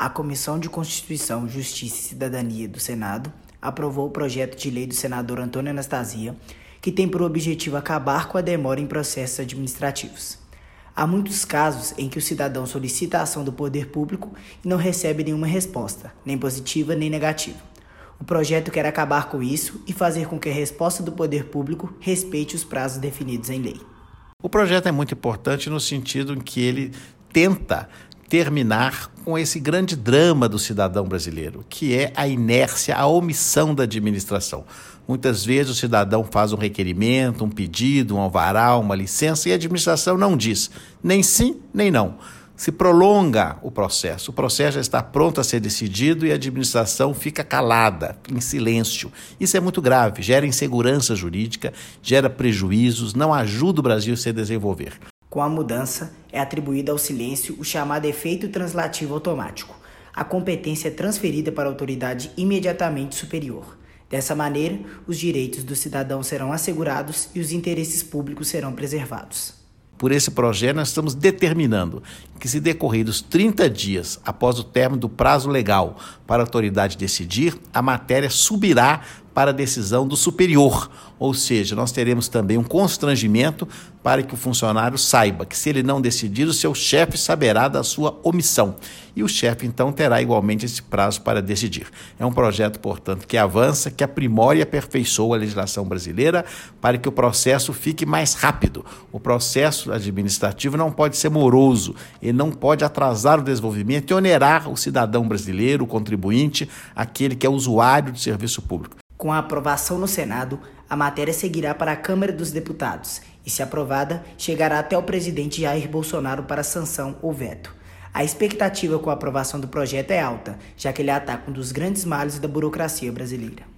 A Comissão de Constituição, Justiça e Cidadania do Senado aprovou o projeto de lei do senador Antônio Anastasia, que tem por objetivo acabar com a demora em processos administrativos. Há muitos casos em que o cidadão solicita a ação do poder público e não recebe nenhuma resposta, nem positiva nem negativa. O projeto quer acabar com isso e fazer com que a resposta do poder público respeite os prazos definidos em lei. O projeto é muito importante no sentido em que ele tenta terminar com esse grande drama do cidadão brasileiro, que é a inércia, a omissão da administração. Muitas vezes o cidadão faz um requerimento, um pedido, um alvará, uma licença e a administração não diz nem sim nem não. Se prolonga o processo. O processo já está pronto a ser decidido e a administração fica calada, em silêncio. Isso é muito grave, gera insegurança jurídica, gera prejuízos, não ajuda o Brasil a se desenvolver. Com a mudança, é atribuído ao silêncio o chamado efeito translativo automático. A competência é transferida para a autoridade imediatamente superior. Dessa maneira, os direitos do cidadão serão assegurados e os interesses públicos serão preservados. Por esse projeto, nós estamos determinando que, se decorridos 30 dias após o término do prazo legal para a autoridade decidir, a matéria subirá para a decisão do superior, ou seja, nós teremos também um constrangimento para que o funcionário saiba que, se ele não decidir, o seu chefe saberá da sua omissão. E o chefe, então, terá igualmente esse prazo para decidir. É um projeto, portanto, que avança, que aprimora e aperfeiçoa a legislação brasileira para que o processo fique mais rápido. O processo administrativo não pode ser moroso, ele não pode atrasar o desenvolvimento e onerar o cidadão brasileiro, o contribuinte, aquele que é usuário do serviço público. Com a aprovação no Senado, a matéria seguirá para a Câmara dos Deputados e, se aprovada, chegará até o presidente Jair Bolsonaro para sanção ou veto. A expectativa com a aprovação do projeto é alta, já que ele ataca um dos grandes males da burocracia brasileira.